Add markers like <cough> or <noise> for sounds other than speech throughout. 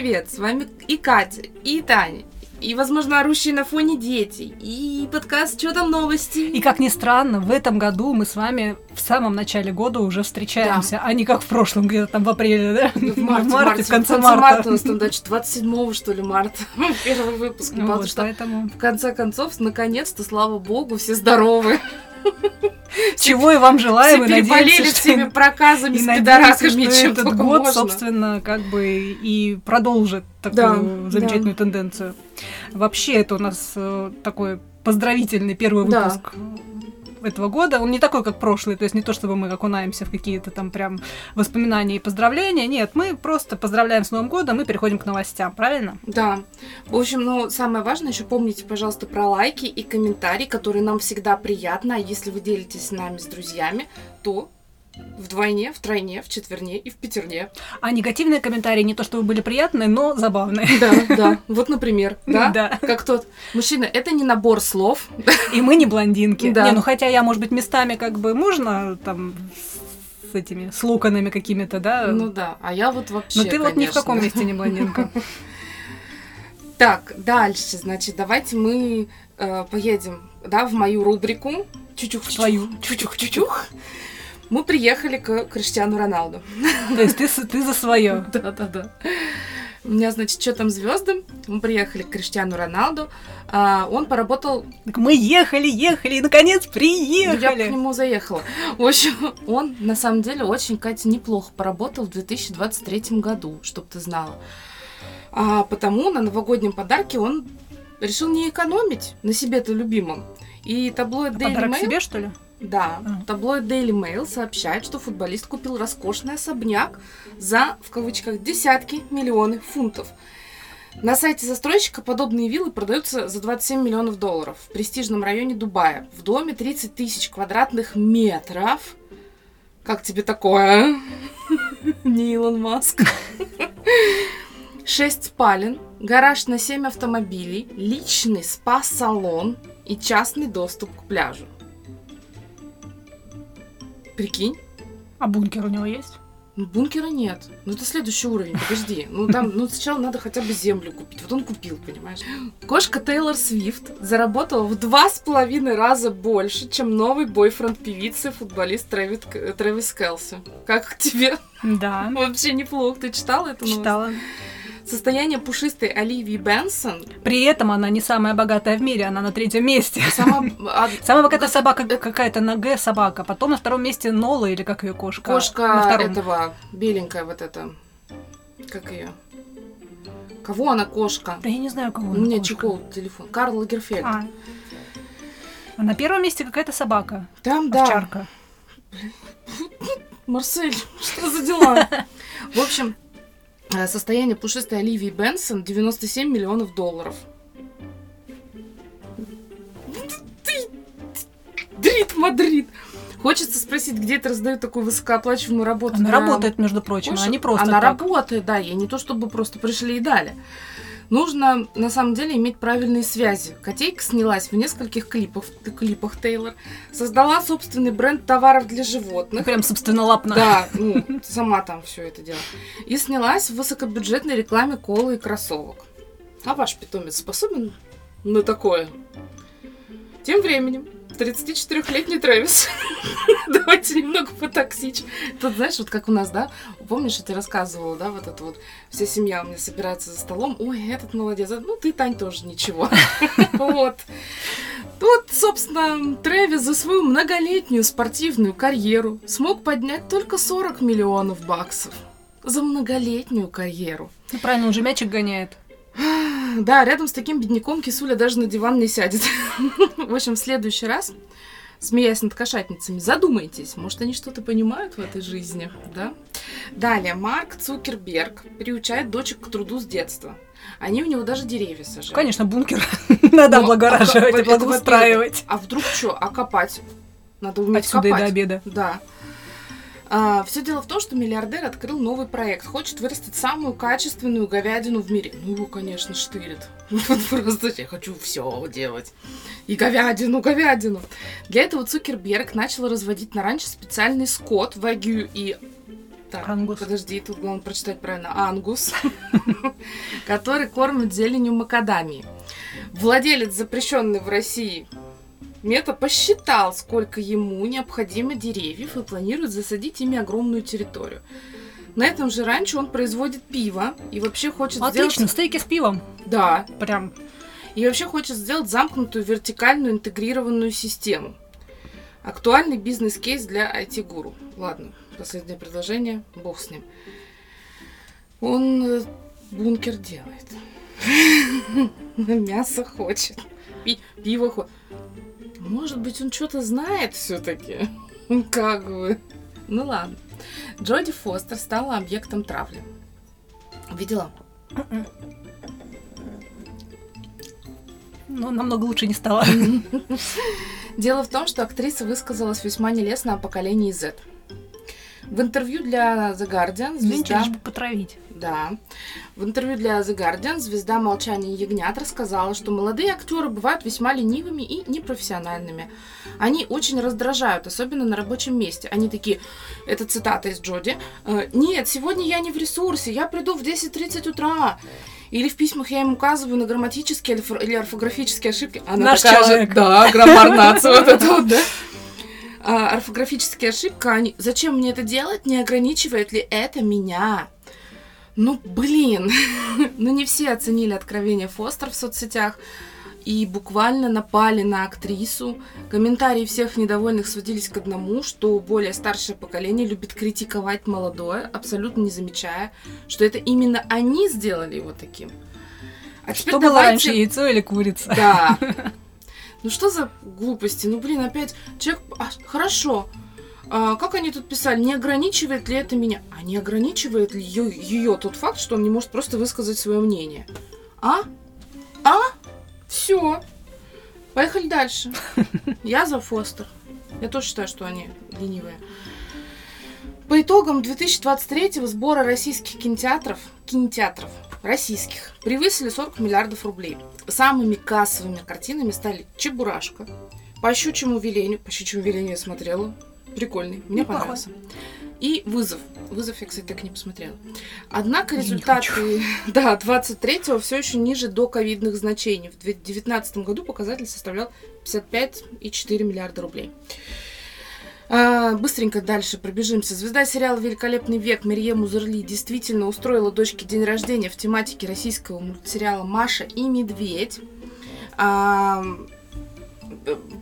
привет! С вами и Катя, и Таня, и, возможно, орущие на фоне дети, и подкаст «Что там новости?» И, как ни странно, в этом году мы с вами в самом начале года уже встречаемся, да. а не как в прошлом, где-то там в апреле, да? Ну, <laughs> в марте, в, марте, в конце, в конце марта. марта. У нас там, значит, 27 что ли, марта <laughs> первый выпуск. Ну, вот, что поэтому... в конце концов, наконец-то, слава богу, все здоровы. <laughs> Чего и вам желаем, и надеемся, что... всеми проказами с пидорасами, чем этот год, можно. собственно, как бы и продолжит такую да, замечательную да. тенденцию. Вообще, это у нас э, такой поздравительный первый выпуск да этого года. Он не такой, как прошлый, то есть не то, чтобы мы окунаемся в какие-то там прям воспоминания и поздравления. Нет, мы просто поздравляем с Новым годом и переходим к новостям, правильно? Да. В общем, ну, самое важное, еще помните, пожалуйста, про лайки и комментарии, которые нам всегда приятно. А если вы делитесь с нами, с друзьями, то Вдвойне, втройне, в четверне и в пятерне. А негативные комментарии не то чтобы были приятные, но забавные. Да, <laughs> да. Вот, например, да? Да. Как тот. Мужчина, это не набор слов. И мы не блондинки. Да. Не, ну хотя я, может быть, местами как бы можно там с этими, с локонами какими-то, да? Ну да, а я вот вообще, Но ты конечно. вот ни в каком месте не блондинка. <laughs> Так, дальше, значит, давайте мы э, поедем, да, в мою рубрику. Чучух, твою. Мы приехали к Криштиану Роналду. <laughs> То есть ты, ты за свое. Да, да, да. У меня, значит, что там звезды? Мы приехали к Криштиану Роналду. А, он поработал... Так мы ехали, ехали, и наконец приехали. Я к нему заехала. В общем, он на самом деле очень, Катя, неплохо поработал в 2023 году, чтобы ты знала. А потому на новогоднем подарке он решил не экономить на себе-то любимом. И таблоид а Daily подарок Mail... себе, что ли? Да, а. таблоид Daily Mail сообщает, что футболист купил роскошный особняк за, в кавычках, десятки миллионов фунтов. На сайте застройщика подобные виллы продаются за 27 миллионов долларов в престижном районе Дубая. В доме 30 тысяч квадратных метров. Как тебе такое, а? <laughs> Не Илон Маск. Шесть спален, гараж на 7 автомобилей, личный спа-салон и частный доступ к пляжу. Прикинь. А бункер у него есть? Ну, бункера нет. Ну, это следующий уровень, подожди. Ну, там, ну, сначала надо хотя бы землю купить. Вот он купил, понимаешь? Кошка Тейлор Свифт заработала в два с половиной раза больше, чем новый бойфренд певицы, футболист Трэвис, Трэвис Келси. Как тебе? Да. Вообще неплохо. Ты читала это? Читала. Новость? Состояние пушистой Оливии Бенсон. При этом она не самая богатая в мире, она на третьем месте. Сама, <laughs> самая богатая собака какая-то на Г собака. Потом на втором месте Нола или как ее кошка. Кошка этого беленькая вот эта. Как ее? Кого она кошка? Да я не знаю, кого У меня чехол телефон. Карл Лагерфельд. А. а на первом месте какая-то собака. Там, да. Овчарка. <laughs> Марсель, что за дела? <laughs> В общем, состояние пушистой Оливии Бенсон 97 миллионов долларов. Дрит Мадрид. Хочется спросить, где это раздают такую высокооплачиваемую работу. Она работает, между прочим, она не просто Она так. работает, да, ей не то, чтобы просто пришли и дали. Нужно, на самом деле, иметь правильные связи. Котейка снялась в нескольких клипах, клипах Тейлор, создала собственный бренд товаров для животных. Прям собственнолапно. Да, <laughs> ну, сама там все это делала. И снялась в высокобюджетной рекламе колы и кроссовок. А ваш питомец способен на такое? Тем временем 34-летний Трэвис. <laughs> Давайте немного потоксич. Тут, знаешь, вот как у нас, да? Помнишь, я тебе рассказывала, да, вот это вот, вся семья у меня собирается за столом. Ой, этот молодец. Ну, ты, Тань, тоже ничего. <laughs> Вот. Вот, собственно, Трэвис за свою многолетнюю спортивную карьеру смог поднять только 40 миллионов баксов. За многолетнюю карьеру. Ну, правильно, он же мячик гоняет. <gasps> Да, рядом с таким бедняком кисуля даже на диван не сядет. <laughs> В общем, в следующий раз, смеясь над кошатницами, задумайтесь, может, они что-то понимают в этой жизни, да? Далее, Марк Цукерберг приучает дочек к труду с детства. Они у него даже деревья сажают. Конечно, бункер <laughs> надо ну, облагораживать, а, благоустраивать. А вдруг что, а копать? Надо уметь Отсюда копать. и до обеда. Да. А, все дело в том, что миллиардер открыл новый проект. Хочет вырастить самую качественную говядину в мире. Ну, его, конечно, штырит. <laughs> Просто я хочу все делать. И говядину, говядину. Для этого Цукерберг начал разводить на ранчо специальный скот, вагю и Так, Ангус. Подожди, тут главное прочитать правильно. Ангус, <laughs> который кормит зеленью макадамии. Владелец запрещенный в России Мета посчитал, сколько ему необходимо деревьев и планирует засадить ими огромную территорию. На этом же раньше он производит пиво и вообще хочет Отлично, сделать... Отлично, стейки с пивом. Да. Прям. И вообще хочет сделать замкнутую вертикальную интегрированную систему. Актуальный бизнес-кейс для IT-гуру. Ладно, последнее предложение, бог с ним. Он э, бункер делает. <laughs> Мясо хочет. Пиво хочет. Может быть, он что-то знает все-таки. <laughs> Как бы. Ну ладно. Джоди Фостер стала объектом травли. Видела? Ну, намного лучше не стало. <laughs> Дело в том, что актриса высказалась весьма нелестно о поколении Z. В интервью для The Guardian звезда... Лишь бы потравить. Да. В интервью для The Guardian звезда «Молчания ягнят» рассказала, что молодые актеры бывают весьма ленивыми и непрофессиональными. Они очень раздражают, особенно на рабочем месте. Они такие, это цитата из Джоди, «Э, «Нет, сегодня я не в ресурсе, я приду в 10.30 утра». Или в письмах я им указываю на грамматические или орфографические ошибки. Она Наш такая человек. же, да, граммар нация, вот это вот, да <laughs> а, орфографические ошибки, они... зачем мне это делать? Не ограничивает ли это меня? Ну, блин, <laughs> ну не все оценили откровение Фостер в соцсетях и буквально напали на актрису. Комментарии всех недовольных сводились к одному, что более старшее поколение любит критиковать молодое, абсолютно не замечая, что это именно они сделали его таким. А что было давайте... раньше, яйцо или курица? Да. <laughs> Ну что за глупости? Ну блин, опять человек... А, хорошо. А, как они тут писали? Не ограничивает ли это меня? А не ограничивает ли ее, ее тот факт, что он не может просто высказать свое мнение? А? А? Все. Поехали дальше. <laughs> Я за Фостер. Я тоже считаю, что они ленивые. По итогам 2023 сбора российских кинотеатров, кинотеатров российских превысили 40 миллиардов рублей. Самыми кассовыми картинами стали «Чебурашка», «По щучьему велению», «По щучьему велению» я смотрела, прикольный, мне Неплохой. понравился. И «Вызов». «Вызов» я, кстати, так и не посмотрела. Однако результаты <laughs> да, 23-го все еще ниже до ковидных значений. В 2019 году показатель составлял 55,4 миллиарда рублей. А, быстренько дальше пробежимся. Звезда сериала «Великолепный век» Мария Музерли действительно устроила дочке день рождения в тематике российского мультсериала «Маша и медведь». А,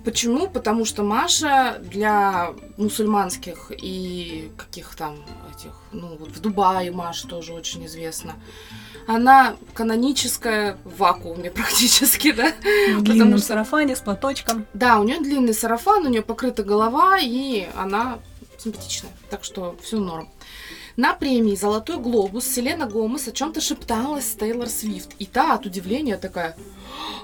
почему? Потому что Маша для мусульманских и каких там этих, ну вот в Дубае Маша тоже очень известна она каноническая в вакууме <laughs> практически, да. В длинном что... сарафане с платочком. Да, у нее длинный сарафан, у нее покрыта голова, и она симпатичная. Так что все норм. На премии «Золотой глобус» Селена Гомес о чем-то шепталась с Тейлор Свифт. И та от удивления такая,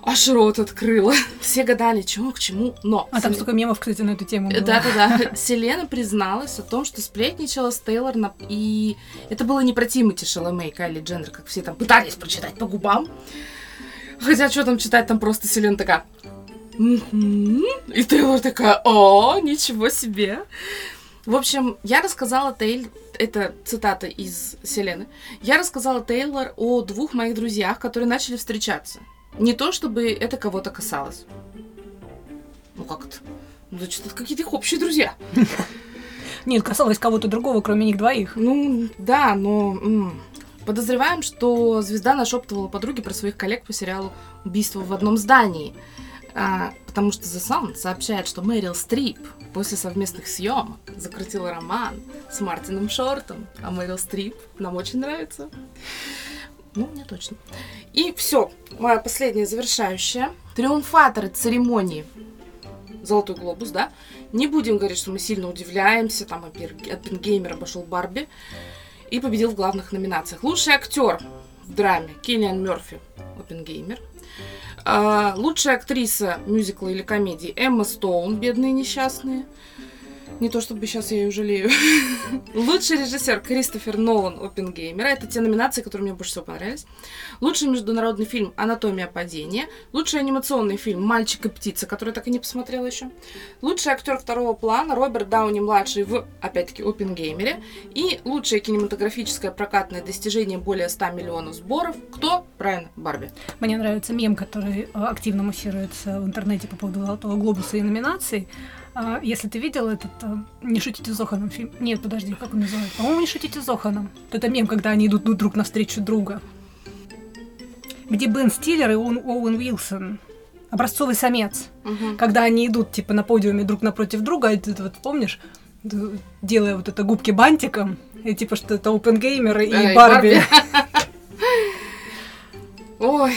аж рот открыла. Все гадали, чего к чему, но... А Сел... там столько мемов, кстати, на эту тему Да-да-да. Селена призналась о том, что сплетничала с Тейлор, на... и это было не про Тимати Шаломе и Кайли Дженнер, как все там пытались прочитать по губам. Хотя, что там читать, там просто Селена такая... И Тейлор такая, о, ничего себе. В общем, я рассказала Тейлор, это цитата из Селены, я рассказала Тейлор о двух моих друзьях, которые начали встречаться. Не то, чтобы это кого-то касалось. Ну как это? Ну, значит, это какие-то их общие друзья. <laughs> Нет, касалось кого-то другого, кроме них двоих. Ну, да, но... Подозреваем, что звезда нашептывала подруге про своих коллег по сериалу «Убийство в одном здании». А, потому что The Sun сообщает, что Мэрил Стрип после совместных съемок закрутила роман с Мартином Шортом, а Мэрил Стрип нам очень нравится. Ну, мне точно. И все, моя последняя завершающая. Триумфаторы церемонии Золотой глобус, да? Не будем говорить, что мы сильно удивляемся. Там Оппенгеймер обошел Барби и победил в главных номинациях. Лучший актер в драме Киллиан Мерфи, Оппенгеймер. А, лучшая актриса мюзикла или комедии Эмма Стоун, бедные несчастные. Не то чтобы сейчас я ее жалею. Лучший режиссер Кристофер Нолан Опенгеймера. Это те номинации, которые мне больше всего понравились. Лучший международный фильм «Анатомия падения». Лучший анимационный фильм «Мальчик и птица», который я так и не посмотрела еще. Лучший актер второго плана Роберт Дауни-младший в, опять-таки, Опенгеймере. И лучшее кинематографическое прокатное достижение более 100 миллионов сборов. Кто? Правильно, Барби. Мне нравится мем, который э, активно муссируется в интернете по поводу «Золотого глобуса» и номинаций. А, если ты видел этот э, «Не шутите с Зоханом» фильм... Нет, подожди, как он называется? По-моему, «Не шутите с Зоханом». Это мем, когда они идут друг навстречу друга. Где Бен Стиллер и Оуэн Уилсон образцовый самец. Угу. Когда они идут, типа, на подиуме друг напротив друга, а ты вот помнишь, делая вот это губки бантиком, и типа, что это опенгеймер и Эй, Барби. <laughs> Ой,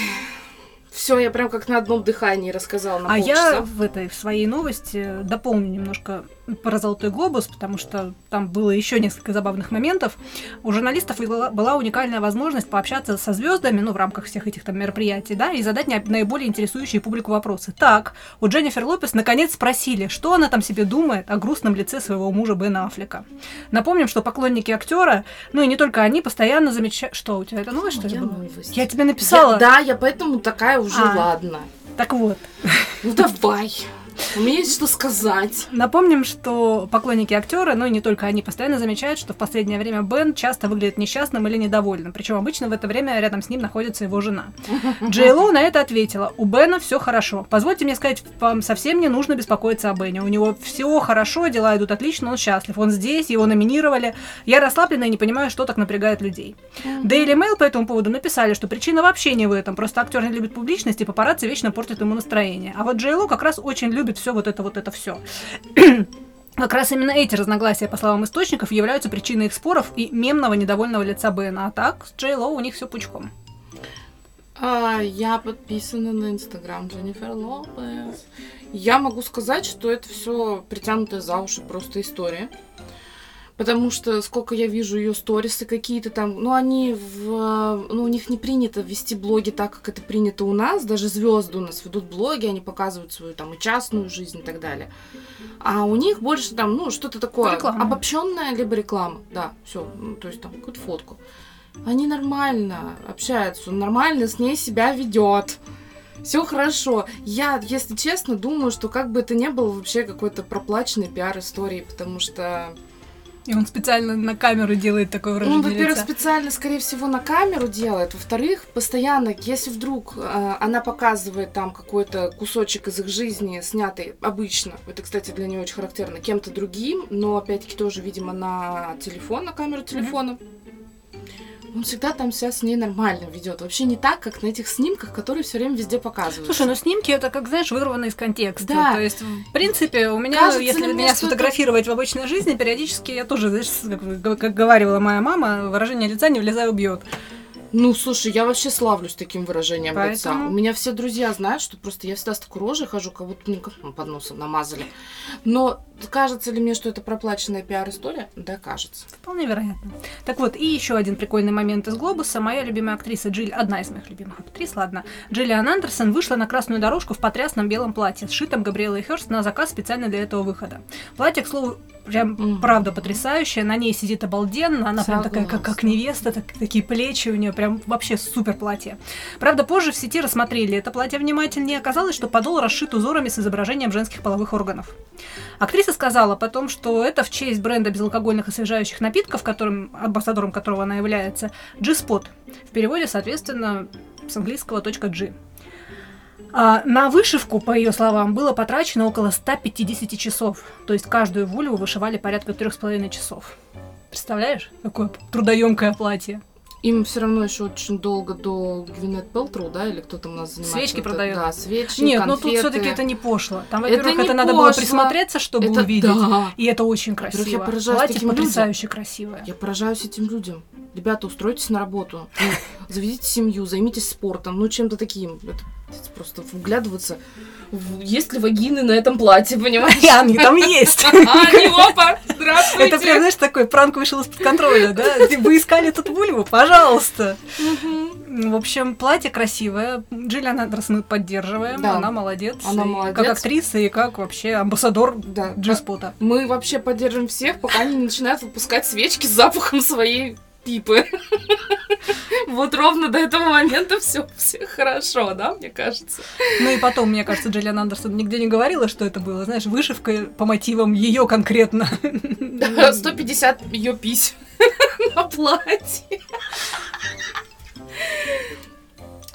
все, я прям как на одном дыхании рассказала на А полчаса. я в этой в своей новости дополню немножко про Золотой глобус, потому что там было еще несколько забавных моментов. У журналистов была уникальная возможность пообщаться со звездами, ну, в рамках всех этих там мероприятий, да, и задать наиболее интересующие публику вопросы. Так, у Дженнифер Лопес наконец спросили, что она там себе думает о грустном лице своего мужа Бена Аффлека. Напомним, что поклонники актера, ну и не только они, постоянно замечают... Что, у тебя это новость, что ли? Новость. Я тебе написала. Я, да, я поэтому такая уже, а, ладно. Так вот. Ну давай. У меня есть что сказать. Напомним, что поклонники актера, ну и не только они, постоянно замечают, что в последнее время Бен часто выглядит несчастным или недовольным. Причем обычно в это время рядом с ним находится его жена. <laughs> Джей Лоу на это ответила: У Бена все хорошо. Позвольте мне сказать, вам совсем не нужно беспокоиться о Бене. У него все хорошо, дела идут отлично, он счастлив. Он здесь, его номинировали. Я расслаблена и не понимаю, что так напрягает людей. Daily Mail по этому поводу написали, что причина вообще не в этом. Просто актер не любит публичность, и папарацци вечно портят ему настроение. А вот Джей Лоу как раз очень любит любит все вот это, вот это все. <clears throat> Как раз именно эти разногласия, по словам источников, являются причиной их споров и мемного недовольного лица Бена. А так, с Джей Лоу у них все пучком. А, я подписана на инстаграм Дженнифер Лопес. Я могу сказать, что это все притянутая за уши просто история. Потому что сколько я вижу ее сторисы какие-то там, ну они в, ну у них не принято вести блоги так, как это принято у нас, даже звезды у нас ведут блоги, они показывают свою там и частную жизнь и так далее. А у них больше там, ну что-то такое реклама. обобщенное, либо реклама, да, все, ну, то есть там какую-то фотку. Они нормально общаются, нормально с ней себя ведет. Все хорошо. Я, если честно, думаю, что как бы это не было вообще какой-то проплаченной пиар-историей, потому что и он специально на камеру делает такое выражение Ну, во-первых, специально, скорее всего, на камеру делает. Во-вторых, постоянно, если вдруг э, она показывает там какой-то кусочек из их жизни, снятый обычно, это, кстати, для нее очень характерно, кем-то другим, но, опять-таки, тоже, видимо, на телефон, на камеру телефона. Mm-hmm он всегда там себя с ней нормально ведет. Вообще не так, как на этих снимках, которые все время везде показывают. Слушай, ну снимки это как, знаешь, вырвано из контекста. Да. То есть, в принципе, у меня, Кажется если меня сфотографировать это... в обычной жизни, периодически я тоже, знаешь, как, как говорила моя мама, выражение лица не влезай убьет. Ну, слушай, я вообще славлюсь таким выражением Поэтому... лица. У меня все друзья знают, что просто я всегда с такой рожей хожу, как будто мне под носом намазали. Но кажется ли мне, что это проплаченная пиар-история? Да, кажется. Вполне вероятно. Так вот, и еще один прикольный момент из «Глобуса». Моя любимая актриса Джилл, одна из моих любимых актрис, ладно, Джиллиан Андерсон вышла на красную дорожку в потрясном белом платье, сшитом Габриэлой Хёрст на заказ специально для этого выхода. Платье, к слову, прям mm. правда потрясающая. На ней сидит обалденно. Она Согласна. прям такая, как, как невеста, так, такие плечи у нее, прям вообще супер платье. Правда, позже в сети рассмотрели это платье внимательнее. Оказалось, что подол расшит узорами с изображением женских половых органов. Актриса сказала потом, что это в честь бренда безалкогольных освежающих напитков, которым, амбассадором которого она является, G-Spot. В переводе, соответственно, с английского .g. А, на вышивку, по ее словам, было потрачено около 150 часов. То есть каждую вульву вышивали порядка трех с половиной часов. Представляешь, какое трудоемкое платье? Им все равно еще очень долго до Гвинет Пелтроу, да, или кто там у нас занимается? Свечки продает. Да, свечи, Нет, но ну тут все-таки это не пошло. Там, во-первых, это, это надо было присмотреться, чтобы это, увидеть. Да. И это очень красиво. Я поражаюсь Платье таким потрясающе людям. красивое. Я поражаюсь этим людям. Ребята, устройтесь на работу. Ну, <laughs> заведите семью, займитесь спортом, ну чем-то таким. Это просто вглядываться, есть ли вагины на этом платье, понимаешь? И <laughs> они там есть. <laughs> Они, опа, здравствуйте. Это прям, знаешь, такой пранк вышел из-под контроля, да? <laughs> Вы искали тут вульву? Пожалуйста. В общем, платье красивое. Джиллиан Андерсон мы поддерживаем. Да. Она молодец. Она молодец. Как актриса и как вообще амбассадор да. Джеспота. Мы вообще поддерживаем всех, пока они начинают выпускать свечки с запахом своей пипы. <laughs> Вот ровно до этого момента все, все хорошо, да, мне кажется. Ну и потом, мне кажется, Джиллиан Андерсон нигде не говорила, что это было, знаешь, вышивка по мотивам ее конкретно. <laughs> 150 ее пись <laughs> на платье.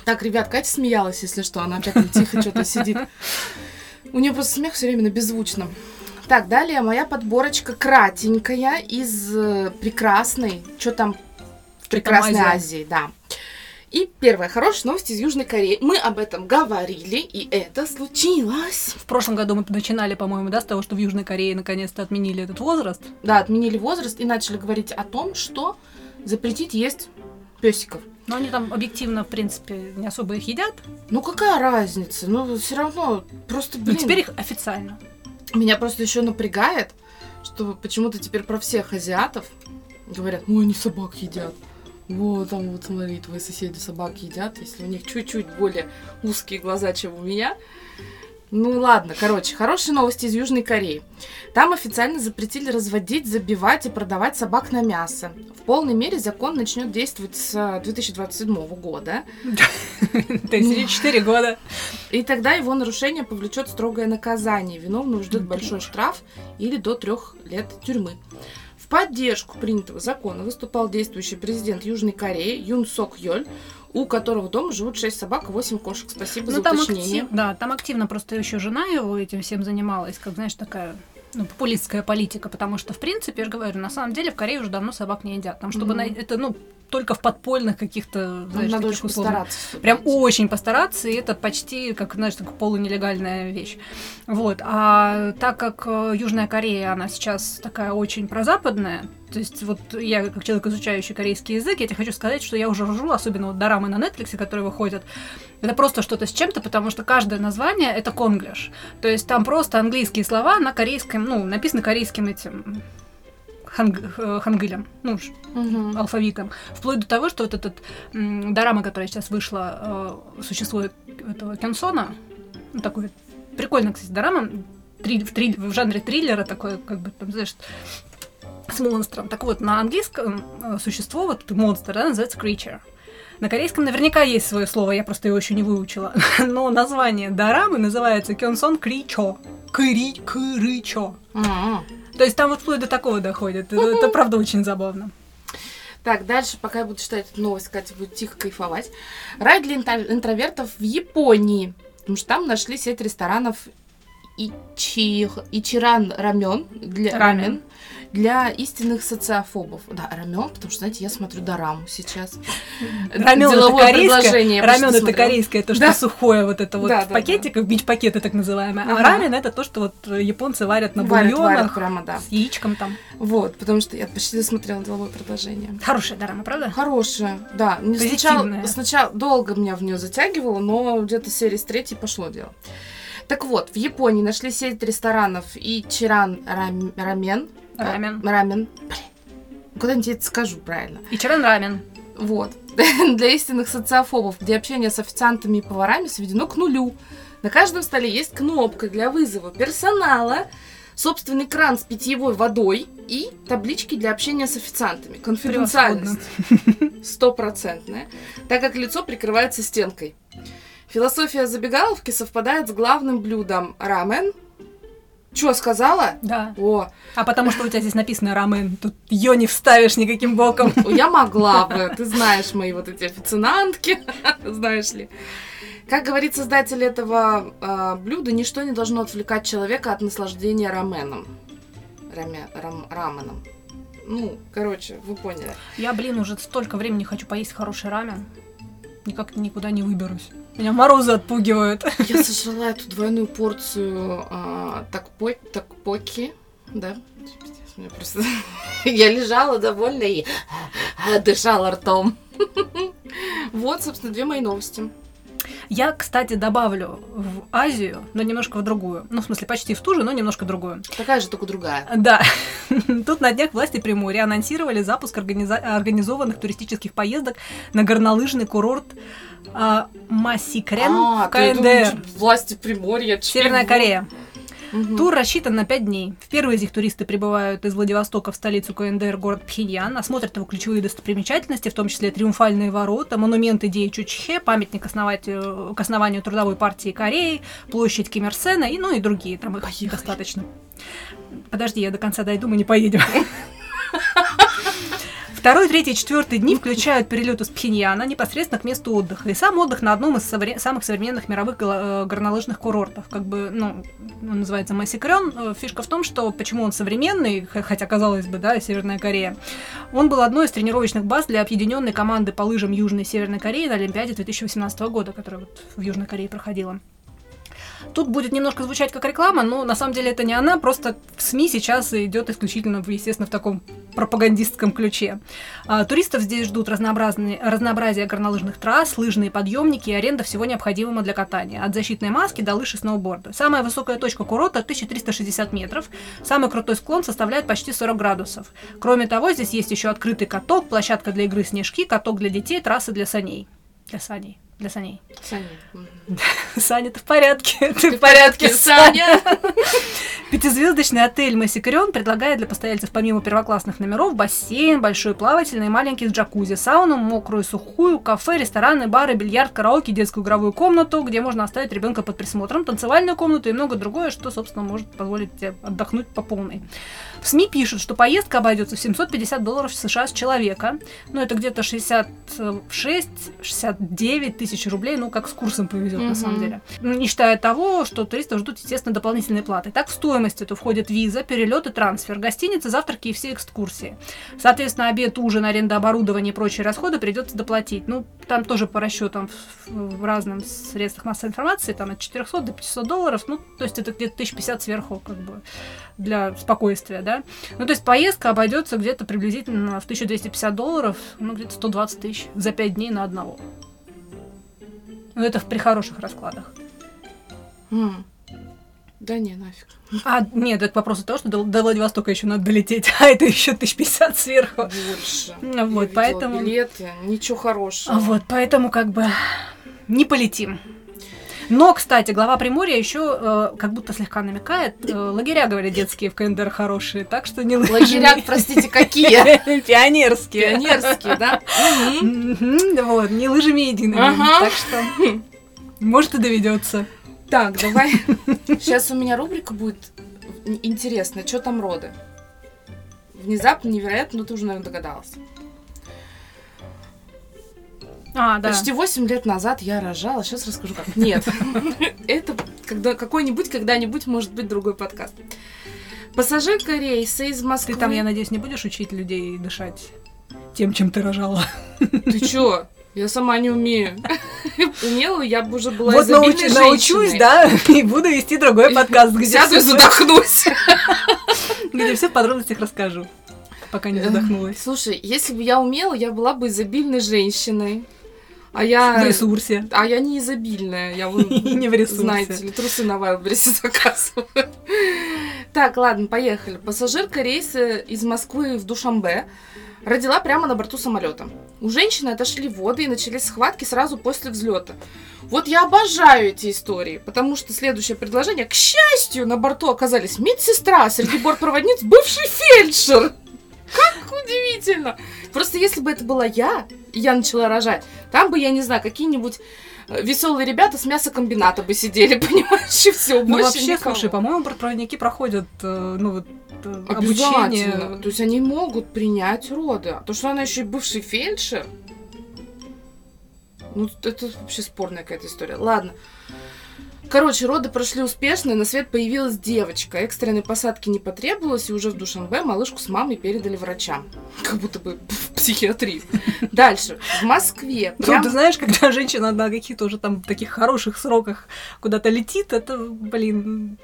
Так, ребят, Катя смеялась, если что, она опять тихо что-то сидит. У нее просто смех все время на беззвучном. Так, далее моя подборочка кратенькая из э, прекрасной, что там в прекрасной. Азии, да. И первая хорошая новость из Южной Кореи. Мы об этом говорили, и это случилось. В прошлом году мы начинали, по-моему, да, с того, что в Южной Корее наконец-то отменили этот возраст. Да, отменили возраст и начали говорить о том, что запретить есть песиков. Но они там объективно, в принципе, не особо их едят. Ну какая разница? Ну все равно просто, блин. Ну теперь их официально. Меня просто еще напрягает, что почему-то теперь про всех азиатов говорят, ой, они собак едят. Вот, там вот смотри, твои соседи собак едят, если у них чуть-чуть более узкие глаза, чем у меня. Ну ладно, короче, хорошие новости из Южной Кореи. Там официально запретили разводить, забивать и продавать собак на мясо. В полной мере закон начнет действовать с 2027 года. <laughs> То есть 4 года. И тогда его нарушение повлечет строгое наказание. Виновного ждет большой штраф или до трех лет тюрьмы. В поддержку принятого закона выступал действующий президент Южной Кореи Юн Сок Йоль у которого дома живут 6 собак и 8 кошек. Спасибо ну, за там уточнение. Актив, да, там активно просто еще жена его этим всем занималась, как, знаешь, такая ну, популистская политика, потому что, в принципе, я же говорю, на самом деле в Корее уже давно собак не едят. Там, чтобы mm-hmm. на, это, ну, только в подпольных каких-то, знаешь, Надо очень постараться. Прям очень постараться, и это почти, как, знаешь, такая полунелегальная вещь. Вот. А так как э, Южная Корея, она сейчас такая очень прозападная, то есть вот я, как человек, изучающий корейский язык, я тебе хочу сказать, что я уже ржу, особенно вот дорамы на Netflix, которые выходят. Это просто что-то с чем-то, потому что каждое название — это конглиш. То есть там просто английские слова на корейском, ну, написаны корейским этим ханг, э, хангылем, ну, угу. алфавитом. Вплоть до того, что вот этот м, дорама, которая сейчас вышла, э, существует этого Кенсона, ну, такой прикольный, кстати, дорама, три, в, три, в жанре триллера такой, как бы, там, знаешь, с монстром. Так вот, на английском э, существо, вот монстр, да, называется creature. На корейском наверняка есть свое слово, я просто его еще не выучила. <laughs> Но название дорамы называется Кёнсон Кричо. Кри, кричо. То есть там вот вплоть до такого доходит. Это, это правда очень забавно. Так, дальше, пока я буду читать эту новость, Катя будет тихо кайфовать. Рай для интровертов в Японии. Потому что там нашли сеть ресторанов Ичи... Ичиран рамен для рамен. рамен для истинных социофобов. Да, рамен, потому что, знаете, я смотрю дораму сейчас. Рамен это корейское, рамен это корейское, то, что да. сухое, вот это вот да, в да, пакетиках, да. бич-пакеты так называемые. А рамен это то, что вот японцы варят на варят, бульонах варят прямо, да. с яичком там. Вот, потому что я почти досмотрела деловое продолжение. Хорошая дорама, правда? Хорошая, да. Сначала, сначала долго меня в нее затягивало, но где-то серии с третьей пошло дело. Так вот, в Японии нашли сеть ресторанов и Чиран рамен. Рамен. Рамен. Блин, куда-нибудь это скажу правильно. И Чиран рамен. Вот. <laughs> Для истинных социофобов, где общение с официантами и поварами сведено к нулю. На каждом столе есть кнопка для вызова персонала, собственный кран с питьевой водой и таблички для общения с официантами. Конфиденциальность стопроцентная, так как лицо прикрывается стенкой. Философия забегаловки совпадает с главным блюдом рамен. Чё, сказала? Да. О. А потому что у тебя здесь написано рамен, тут ее не вставишь никаким боком. <laughs> Я могла бы, ты знаешь мои вот эти официантки, <laughs> знаешь ли. Как говорит создатель этого э, блюда, ничто не должно отвлекать человека от наслаждения раменом. Раме, рам, раменом. Ну, короче, вы поняли. Я, блин, уже столько времени хочу поесть хороший рамен. Никак никуда не выберусь. Меня морозы отпугивают. <laughs> Я сожрала эту двойную порцию а, такпо, такпоки, да. Мне просто... <laughs> Я лежала довольна и дышала ртом. <laughs> Вот, собственно, две мои новости. Я, кстати, добавлю в Азию, но немножко в другую. Ну, в смысле, почти в ту же, но немножко другую. Такая же, только другая. Да. Тут на днях власти Приморья анонсировали запуск организованных туристических поездок на горнолыжный курорт а, Масикрен а, в КНДР. Власти Приморья. Северная Корея. Угу. Тур рассчитан на 5 дней. В первый из них туристы прибывают из Владивостока в столицу КНДР, город Пхеньян, осмотрят его ключевые достопримечательности, в том числе триумфальные ворота, монумент идеи Чучхе, памятник к основанию Трудовой партии Кореи, площадь Ким Ир Сена и, ну и другие. Там их Поехали. достаточно. Подожди, я до конца дойду, мы не поедем. <laughs> Второй, третий, четвертый дни включают перелет из Пхеньяна непосредственно к месту отдыха. И сам отдых на одном из совре- самых современных мировых э, горнолыжных курортов. Как бы, ну, он называется Масикрен. Э, фишка в том, что почему он современный, хотя, казалось бы, да, Северная Корея. Он был одной из тренировочных баз для объединенной команды по лыжам Южной и Северной Кореи на Олимпиаде 2018 года, которая вот в Южной Корее проходила. Тут будет немножко звучать как реклама, но на самом деле это не она, просто в СМИ сейчас идет исключительно, естественно, в таком пропагандистском ключе. А, туристов здесь ждут разнообразные, разнообразие горнолыжных трасс, лыжные подъемники и аренда всего необходимого для катания, от защитной маски до лыж и сноуборда. Самая высокая точка курорта 1360 метров, самый крутой склон составляет почти 40 градусов. Кроме того, здесь есть еще открытый каток, площадка для игры снежки, каток для детей, трассы для саней. Для саней. Для саней. Саня. <laughs> Саня, ты в порядке? Ты в порядке, Саня? <laughs> Пятизвездочный отель Массикарион предлагает для постояльцев помимо первоклассных номеров бассейн, большой плавательный и маленький с джакузи, сауну, мокрую, сухую, кафе, рестораны, бары, бильярд, караоке, детскую игровую комнату, где можно оставить ребенка под присмотром, танцевальную комнату и много другое, что, собственно, может позволить тебе отдохнуть по полной. В СМИ пишут, что поездка обойдется в 750 долларов США с человека. Ну, это где-то 66-69 тысяч рублей, ну, как с курсом повезет, mm-hmm. на самом деле. Не считая того, что туристов ждут, естественно, дополнительные платы. Так, в стоимость эту входит виза, перелет и трансфер, гостиница, завтраки и все экскурсии. Соответственно, обед, ужин, аренда оборудования и прочие расходы придется доплатить. Ну, там тоже по расчетам в, в разных средствах массовой информации, там от 400 до 500 долларов, ну, то есть это где-то 1050 сверху, как бы, для спокойствия, да. Ну, то есть поездка обойдется где-то приблизительно в 1250 долларов, ну, где-то 120 тысяч за 5 дней на одного. Ну, это при хороших раскладах. Mm. Да не, нафиг. А, нет, это к вопросу того, что до, до Владивостока еще надо долететь, <laughs> а это еще 1050 сверху. Больше. Ну, вот, Я поэтому... билеты, ничего хорошего. А вот, поэтому как бы не полетим. Но, кстати, глава Приморья еще э, как будто слегка намекает. Э, лагеря, говорят, детские в КНДР хорошие, так что не Лагеря, простите, какие? <laughs> Пионерские. Пионерские, да? Вот, не лыжами едиными. Так что, может, и доведется. Так, давай. Сейчас у меня рубрика будет интересная. Что там роды? Внезапно, невероятно, но ты уже, наверное, догадалась. А, да. Почти 8 лет назад я рожала. Сейчас расскажу как. Нет. <laughs> Это когда какой-нибудь, когда-нибудь может быть другой подкаст. Пассажирка рейса из Москвы. Ты там, я надеюсь, не будешь учить людей дышать тем, чем ты рожала? Ты чё? Я сама не умею. <laughs> Умела, я бы уже была Вот научу, научусь, да, <laughs> и буду вести другой подкаст, где Сяду и задохнусь. Где все в подробностях расскажу, пока не задохнулась. Слушай, если бы я умела, я была бы изобильной женщиной. А я... В ресурсе. А я не изобильная. Я вы, <laughs> не в ресурсе. Знаете ли, трусы на Вайлдберрисе <laughs> заказываю. Так, ладно, поехали. Пассажирка рейса из Москвы в Душамбе родила прямо на борту самолета. У женщины отошли воды и начались схватки сразу после взлета. Вот я обожаю эти истории, потому что следующее предложение. К счастью, на борту оказались медсестра, среди бортпроводниц бывший фельдшер. <laughs> Удивительно! Просто если бы это была я, и я начала рожать, там бы, я не знаю, какие-нибудь э, веселые ребята с мясокомбината бы сидели, <laughs> понимаешь, и все, ну, вообще, никого. слушай, по-моему, бортпроводники проходят, э, ну, вот, э, обучение. То есть они могут принять роды. А то, что она еще и бывший фельдшер, ну, это вообще спорная какая-то история. Ладно. Короче, роды прошли успешно, и на свет появилась девочка. Экстренной посадки не потребовалось, и уже в Душанбе малышку с мамой передали врачам. Как будто бы <laughs> в психиатрию. Дальше. В Москве. Прям... Ну, ты знаешь, когда женщина на каких-то уже там таких хороших сроках куда-то летит, это, блин,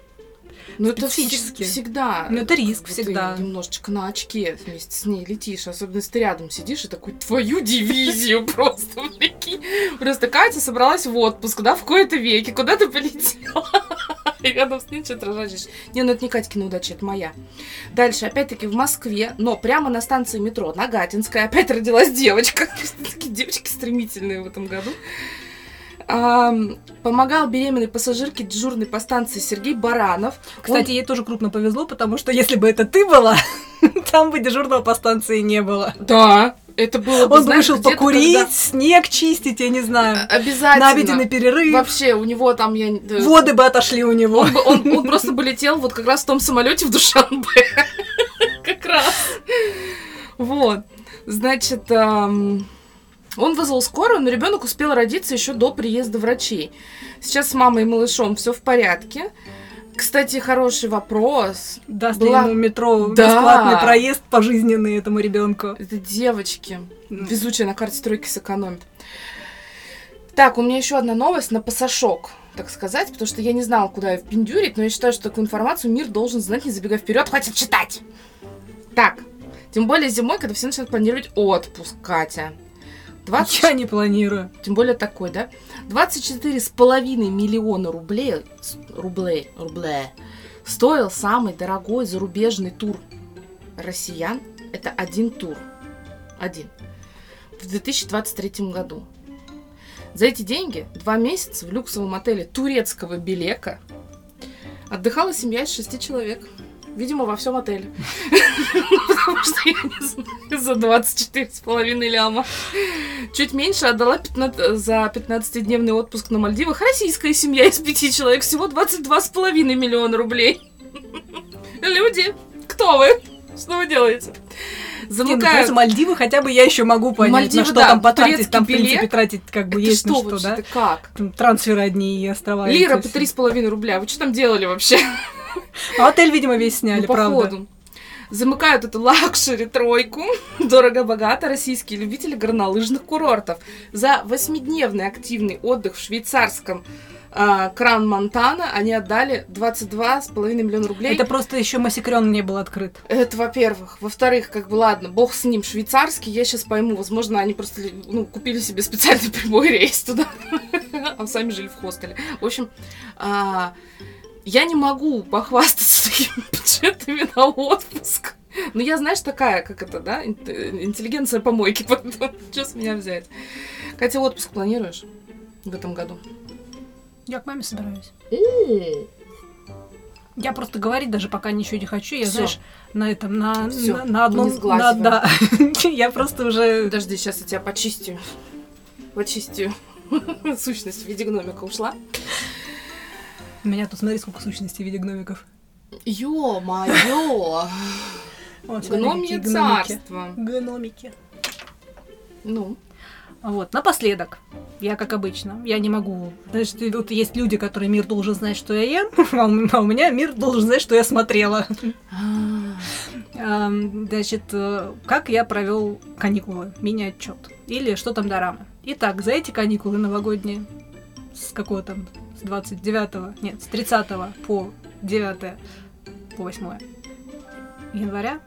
Ну, это всегда. Ну, это риск всегда. Ты немножечко на очке вместе с ней летишь. Особенно, если ты рядом сидишь и такой, твою дивизию <laughs> просто, прикинь. Просто Катя собралась в отпуск, да, в кои-то веке. Куда ты полетела? <laughs> И рядом с ней что-то рожаешь. Не, ну это не Катькина удача, это моя. Дальше, опять-таки, в Москве, но прямо на станции метро Нагатинская опять родилась девочка. <laughs> Такие девочки стремительные в этом году помогал беременной пассажирке дежурной по станции Сергей Баранов. Кстати, Он... ей тоже крупно повезло, потому что если бы это ты была, <laughs> там бы дежурного по станции не было. Да, это было бы, Он знаешь, вышел покурить, когда... снег чистить, я не знаю. Обязательно. На обеденный перерыв. Вообще, у него там... Я... Воды бы отошли у него. Он, бы, он, он просто бы летел вот как раз в том самолете в Душанбе. <laughs> как раз. Вот. Значит, эм... Он вызвал скорую, но ребенок успел родиться еще до приезда врачей. Сейчас с мамой и малышом все в порядке. Кстати, хороший вопрос. Даст Была... ли ему метро да. бесплатный проезд пожизненный этому ребенку? Это девочки. Везучая на карте стройки сэкономит. Так, у меня еще одна новость на пасашок, так сказать, потому что я не знала, куда ее впендюрить, но я считаю, что такую информацию мир должен знать, не забегая вперед, хватит читать. Так, тем более зимой, когда все начинают планировать отпуск, Катя. 20... Я не планирую. Тем более такой, да? 24,5 миллиона рублей, рублей, рублей стоил самый дорогой зарубежный тур россиян. Это один тур. Один. В 2023 году. За эти деньги два месяца в люксовом отеле турецкого Белека отдыхала семья из шести человек. Видимо, во всем отеле. <laughs> Потому что я не знаю, за 24,5 ляма. Чуть меньше отдала 15, за 15-дневный отпуск на Мальдивах российская семья из пяти человек. Всего 22,5 миллиона рублей. <laughs> Люди, кто вы? Что вы делаете? Замыкаю. Не, ну, Мальдивы хотя бы я еще могу понять, Мальдивы, на что да, там потратить. Там, в принципе, тратить как бы Это есть что, на что, да? Как? Там трансферы одни и острова. Лира по 3,5 рубля. Вы что там делали вообще? А отель, видимо, весь сняли, ну, правда. Походу. Замыкают эту luxury тройку. <laughs> Дорого-богато российские любители горнолыжных курортов. За восьмидневный активный отдых в швейцарском а, Кран-Монтана, они отдали 22,5 миллиона рублей. Это просто еще Масикрен не был открыт. Это, во-первых. Во-вторых, как бы, ладно, бог с ним, швейцарский, я сейчас пойму, возможно, они просто, ну, купили себе специальный <laughs> прямой рейс туда, <laughs> а сами жили в хостеле. В общем, а, я не могу похвастаться <laughs> такими бюджетами на отпуск. Ну, я, знаешь, такая, как это, да, интеллигенция помойки, <laughs> поэтому что с меня взять? Катя, отпуск планируешь в этом году? Я к маме собираюсь. Я просто говорить даже пока ничего не хочу. Я, Всё. знаешь, на этом, на, Всё. на, на одном... На, да. <laughs> я просто уже... Подожди, сейчас я тебя почистю. Почистю. Сущность в виде гномика ушла. У меня тут, смотри, сколько сущностей в виде гномиков. Ё-моё! <laughs> Гномье царство. Гномики. Ну. Вот, напоследок, я как обычно, я не могу, значит, вот есть люди, которые мир должен знать, что я ем, <laughs> а у меня мир должен знать, что я смотрела. А. Значит, э, как я провел каникулы, мини-отчет. Или что там дорамы. Итак, за эти каникулы новогодние, с какого там, с 29, нет, с 30 по 9 по 8 января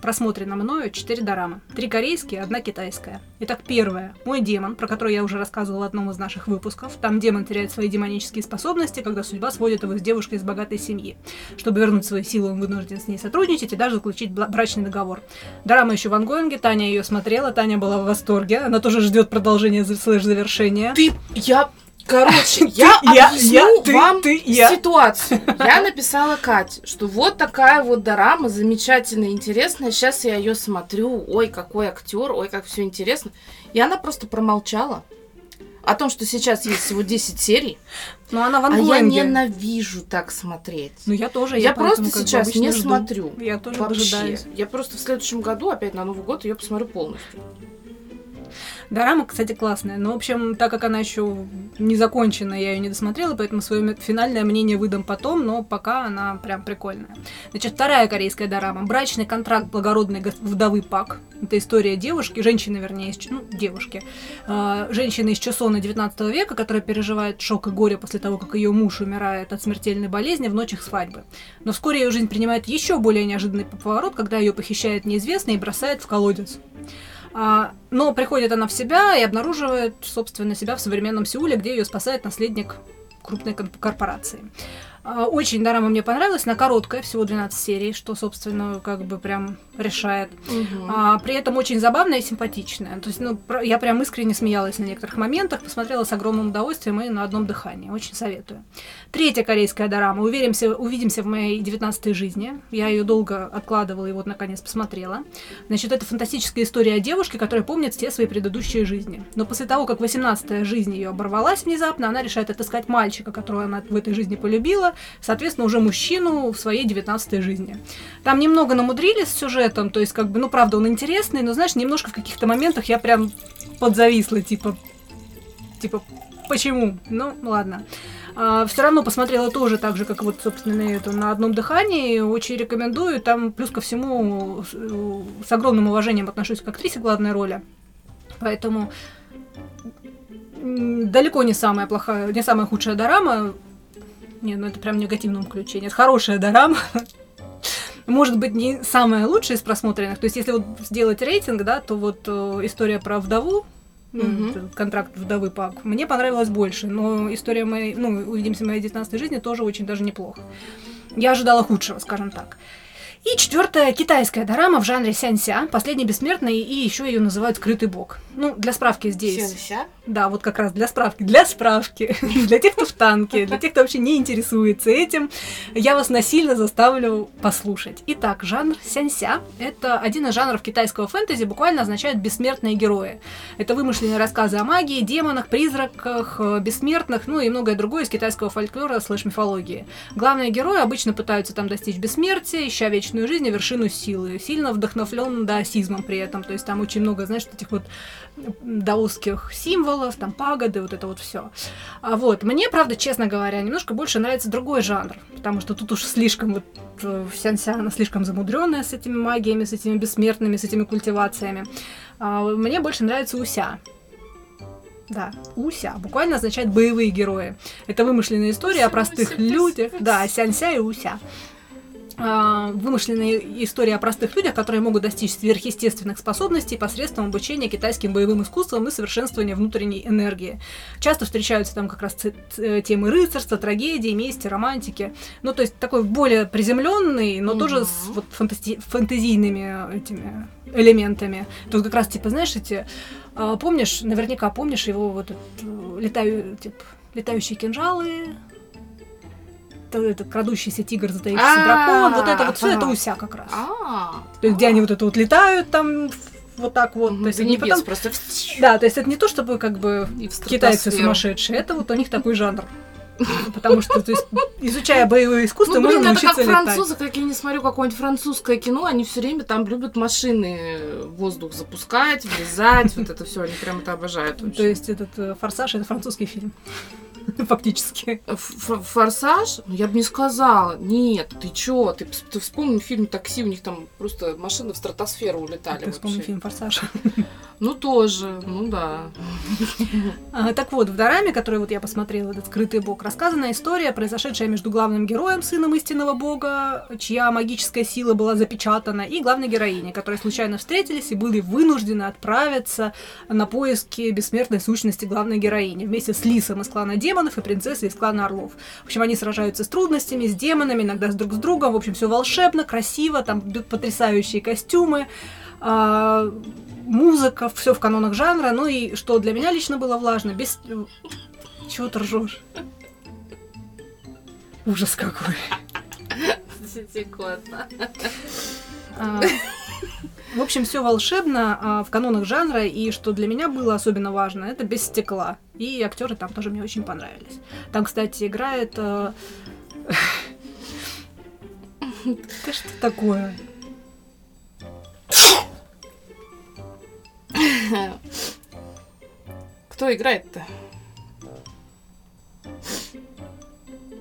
просмотрено мною 4 дорамы. Три корейские, одна китайская. Итак, первая. Мой демон, про который я уже рассказывала в одном из наших выпусков. Там демон теряет свои демонические способности, когда судьба сводит его с девушкой из богатой семьи. Чтобы вернуть свои силы, он вынужден с ней сотрудничать и даже заключить брачный договор. Дорама еще в ангоинге, Таня ее смотрела, Таня была в восторге. Она тоже ждет продолжения слэш-завершения. Ты, я Короче, <laughs> я объясню вам ситуацию. <laughs> Я написала Кате, что вот такая вот дорама замечательная, интересная. Сейчас я ее смотрю. Ой, какой актер, ой, как все интересно. И она просто промолчала о том, что сейчас есть всего 10 серий. Но она в А я ненавижу так смотреть. Ну я тоже. Я, я просто сейчас не жду. смотрю. Я тоже Вообще. Дожидаюсь. Я просто в следующем году, опять на Новый год, ее посмотрю полностью. Дорама, кстати, классная. Но, в общем, так как она еще не закончена, я ее не досмотрела, поэтому свое финальное мнение выдам потом, но пока она прям прикольная. Значит, вторая корейская дорама. Брачный контракт благородной вдовы Пак. Это история девушки, женщины, вернее, из, ну, девушки. Э, женщины из Чосона 19 века, которая переживает шок и горе после того, как ее муж умирает от смертельной болезни в ночь их свадьбы. Но вскоре ее жизнь принимает еще более неожиданный поворот, когда ее похищает неизвестный и бросает в колодец. А, но приходит она в себя и обнаруживает, собственно, себя в современном Сеуле, где ее спасает наследник крупной корпорации. А, очень дорама мне понравилась, она короткая, всего 12 серий, что, собственно, как бы прям решает. Угу. А, при этом очень забавная и симпатичная. То есть, ну, я прям искренне смеялась на некоторых моментах, посмотрела с огромным удовольствием и на одном дыхании. Очень советую. Третья корейская дорама. Уверимся, увидимся в моей 19 жизни. Я ее долго откладывала и вот наконец посмотрела. Значит, это фантастическая история о девушке, которая помнит все свои предыдущие жизни. Но после того, как 18-я жизнь ее оборвалась внезапно, она решает отыскать мальчика, которого она в этой жизни полюбила, соответственно, уже мужчину в своей 19 жизни. Там немного намудрили с сюжетом, то есть, как бы, ну, правда, он интересный, но, знаешь, немножко в каких-то моментах я прям подзависла, типа, типа, почему? Ну, ладно. А, все равно посмотрела тоже так же, как вот, собственно, эту на одном дыхании. Очень рекомендую. Там, плюс ко всему, с, с огромным уважением отношусь к актрисе главной роли. Поэтому далеко не самая плохая, не самая худшая дорама. Не, ну это прям в негативном ключе. Нет, хорошая дорама. Может быть, не самая лучшая из просмотренных. То есть, если вот сделать рейтинг, да, то вот э, история про вдову, mm контракт вдовы Пак, мне понравилось больше. Но история моей, ну, увидимся в моей 19 жизни тоже очень даже неплохо. Я ожидала худшего, скажем так. И четвертая китайская дорама в жанре сянься, последний бессмертный, и еще ее называют скрытый бог. Ну, для справки здесь. Сянся? Да, вот как раз для справки. Для справки. <laughs> для тех, кто в танке, для тех, кто вообще не интересуется этим, я вас насильно заставлю послушать. Итак, жанр сянься — это один из жанров китайского фэнтези, буквально означает «бессмертные герои». Это вымышленные рассказы о магии, демонах, призраках, э, бессмертных, ну и многое другое из китайского фольклора слэш-мифологии. Главные герои обычно пытаются там достичь бессмертия, ища вечную жизнь и вершину силы. Сильно вдохновлен даосизмом при этом. То есть там очень много, знаешь, этих вот даосских символов, там пагоды, вот это вот все. А вот, мне, правда, честно говоря, немножко больше нравится другой жанр, потому что тут уж слишком вот э, вся она слишком замудренная с этими магиями, с этими бессмертными, с этими культивациями. А мне больше нравится Уся. Да, Уся буквально означает боевые герои. Это вымышленная история о простых людях. Да, Сянся и Уся. А, вымышленные истории о простых людях, которые могут достичь сверхъестественных способностей посредством обучения китайским боевым искусствам и совершенствования внутренней энергии. Часто встречаются там как раз темы рыцарства, трагедии, мести, романтики. Ну, то есть такой более приземленный, но mm-hmm. тоже с вот фантази- фантазийными этими элементами. Тут как раз, типа, знаешь, эти... А, помнишь, наверняка помнишь его вот этот, э, летаю, типа, летающие кинжалы, это крадущийся тигр, затаившийся дракон, вот это вот все это уся как раз. То есть где они вот это вот летают там вот так вот. То есть не потом... просто... Да, то есть это не то, чтобы как бы китайцы сумасшедшие, это вот у них такой жанр. Потому что, то есть, изучая боевое искусство, ну, блин, можно научиться это как французы, как я не смотрю какое-нибудь французское кино, они все время там любят машины воздух запускать, врезать, вот это все, они прям это обожают. То есть этот э, «Форсаж» — это французский фильм. <laughs> фактически. Форсаж? Ну, я бы не сказала. Нет, ты чё? Ты, ты вспомни фильм «Такси», у них там просто машины в стратосферу улетали. Ты вспомни фильм «Форсаж». Ну, тоже, ну да. А, так вот, в Дораме, который вот я посмотрела, этот «Скрытый бог», рассказана история, произошедшая между главным героем, сыном истинного бога, чья магическая сила была запечатана, и главной героиней, которые случайно встретились и были вынуждены отправиться на поиски бессмертной сущности главной героини вместе с Лисом из клана Демон демонов и принцессы из клана Орлов. В общем, они сражаются с трудностями, с демонами, иногда с друг с другом. В общем, все волшебно, красиво, там потрясающие костюмы, музыка, все в канонах жанра. Ну и что для меня лично было важно, без... Чего ты ржешь? Ужас какой. Секундно. В общем, все волшебно а, в канонах жанра, и что для меня было особенно важно, это без стекла. И актеры там тоже мне очень понравились. Там, кстати, играет... Да что такое? Кто играет-то?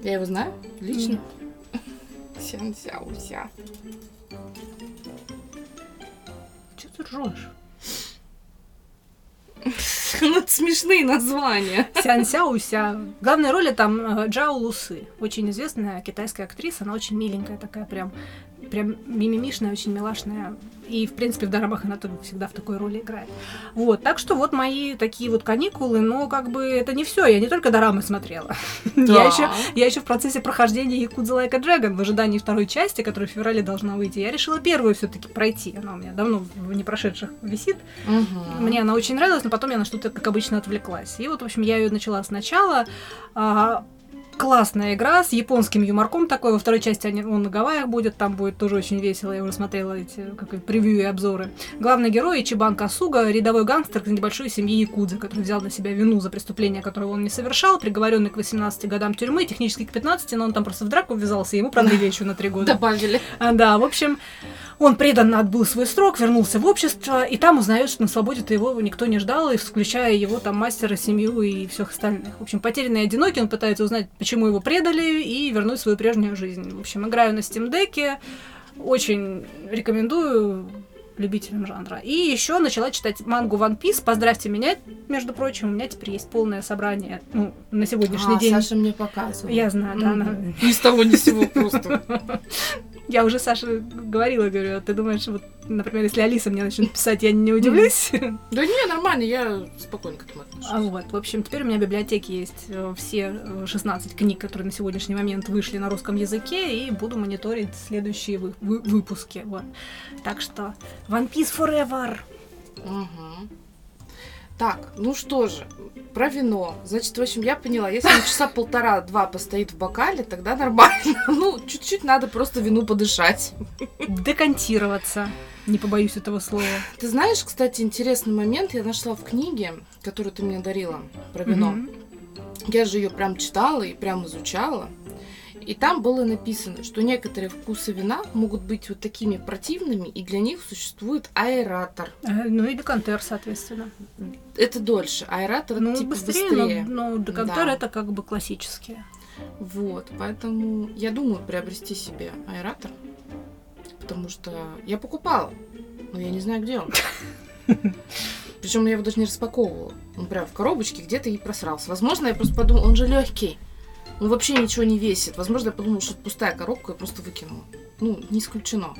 Я его знаю лично. Сян Сяуся. Че ты ржешь? <laughs> Ну, это смешные названия. Сян Сяуся. В главной роли там э, Джао Лусы. Очень известная китайская актриса. Она очень миленькая такая прям прям мимимишная, очень милашная. И, в принципе, в дорамах она тоже всегда в такой роли играет. Вот, так что вот мои такие вот каникулы, но как бы это не все. Я не только дорамы смотрела. <laughs> Да. я, еще, я еще в процессе прохождения Якудза a Dragon в ожидании второй части, которая в феврале должна выйти. Я решила первую все-таки пройти. Она у меня давно в не прошедших висит. Угу. Мне она очень нравилась, но потом я на что-то, как обычно, отвлеклась. И вот, в общем, я ее начала сначала. А, классная игра с японским юморком такой. Во второй части он на Гавайях будет, там будет тоже очень весело. Я уже смотрела эти как, превью и обзоры. Главный герой Ичибан Касуга, рядовой гангстер из небольшой семьи Якудзы, который взял на себя вину за преступление, которого он не совершал, приговоренный к 18 годам тюрьмы, технически к 15, но он там просто в драку ввязался, и ему продлили <laughs> еще на 3 года. Добавили. А, да, в общем, он преданно отбыл свой срок, вернулся в общество, и там узнает, что на свободе-то его никто не ждал, и включая его там мастера, семью и всех остальных. В общем, потерянный и одинокий, он пытается узнать, почему его предали, и вернуть свою прежнюю жизнь. В общем, играю на Steam Deck, очень рекомендую любителям жанра. И еще начала читать мангу One Piece. Поздравьте меня, между прочим, у меня теперь есть полное собрание ну, на сегодняшний а, день. Саша мне показывала. Я знаю, да. Она... Ни с того ни с сего просто. <laughs> Я уже Саше говорила, говорю, «А ты думаешь, вот, например, если Алиса мне начнет писать, я не удивлюсь? Да не, нормально, я спокойно к этому отношусь. А вот, в общем, теперь у меня в библиотеке есть э, все 16 э, книг, которые на сегодняшний момент вышли на русском языке, и буду мониторить следующие вы вы выпуски. Вот. Так что One Piece Forever! Угу. Так, ну что же, про вино. Значит, в общем, я поняла, если он часа полтора-два постоит в бокале, тогда нормально. <laughs> Ну, чуть-чуть надо просто вину подышать. Декантироваться. Не побоюсь этого слова. Ты знаешь, кстати, интересный момент я нашла в книге, которую ты мне дарила про вино. Mm-hmm. Я же ее прям читала и прям изучала. И там было написано, что некоторые вкусы вина могут быть вот такими противными, и для них существует аэратор. Э, ну и декантер, соответственно. Это дольше. Аэратор ну, типа быстрее, быстрее. Но, но декантер да. это как бы классические. Вот, поэтому я думаю приобрести себе аэратор, потому что я покупала, но я не знаю, где он. <laughs> Причем я его даже не распаковывала. Он прям в коробочке где-то и просрался. Возможно, я просто подумала, он же легкий. Он вообще ничего не весит. Возможно, я подумала, что это пустая коробка, я просто выкинула. Ну, не исключено.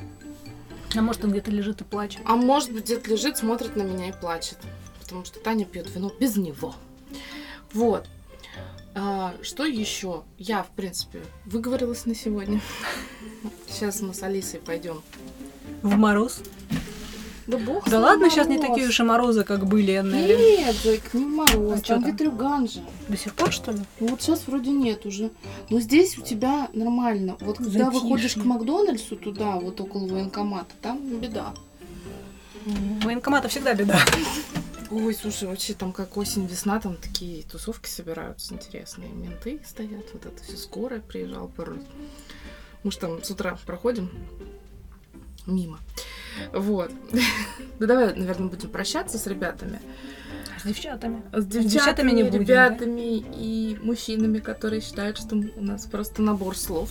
А может, он где-то лежит и плачет? А может быть, где-то лежит, смотрит на меня и плачет. Потому что Таня пьет вино без него. Вот. А, что еще? Я, в принципе, выговорилась на сегодня. <laughs> Сейчас мы с Алисой пойдем. В мороз? Да бог Да ладно, сейчас не такие уж и морозы, как были, Эннели. Нет, Зайк, не мороз, а там ветрюган же. До сих пор, что ли? Ну вот сейчас вроде нет уже. Но здесь у тебя нормально. Вот когда Затишье. выходишь к Макдональдсу туда, вот около военкомата, там беда. Военкомата всегда беда. Ой, слушай, вообще там как осень-весна, там такие тусовки собираются интересные. Менты стоят, вот это все скорая приезжал пару раз. Мы же там с утра проходим мимо. Вот. <laughs> Ну давай, наверное, будем прощаться с ребятами. С девчатами. С девчатами, с девчатами не будем, ребятами да? и мужчинами, которые считают, что у нас просто набор слов.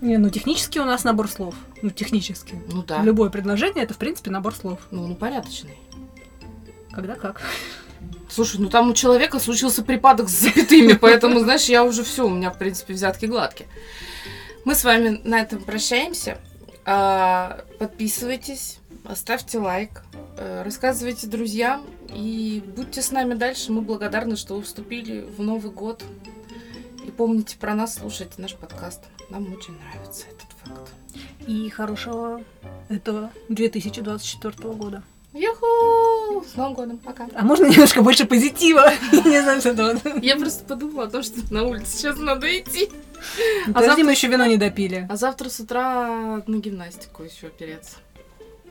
Не, ну технически у нас набор слов. Ну, технически. Ну да. Любое предложение это, в принципе, набор слов. Ну, ну порядочный. Когда как. Слушай, ну там у человека случился припадок с запятыми, <laughs> поэтому, знаешь, я уже все, у меня, в принципе, взятки гладкие. Мы с вами на этом прощаемся. А, подписывайтесь, ставьте лайк, э, рассказывайте друзьям и будьте с нами дальше. Мы благодарны, что вы вступили в Новый год. И помните про нас, слушайте наш подкаст. Нам очень нравится этот факт. И хорошего этого 2024 года. Юху! С Новым годом, пока. А можно немножко больше позитива? <laughs> Не знаю, что Я просто подумала о том, что на улице сейчас надо идти. А Подожди, завтра... мы еще вино не допили. А завтра с утра на гимнастику еще опереться.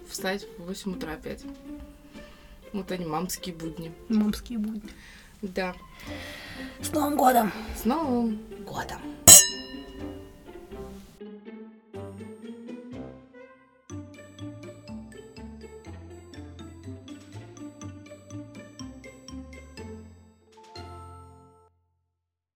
Встать в 8 утра опять. Вот они, мамские будни. Мамские будни. Да. С Новым годом! С Новым годом!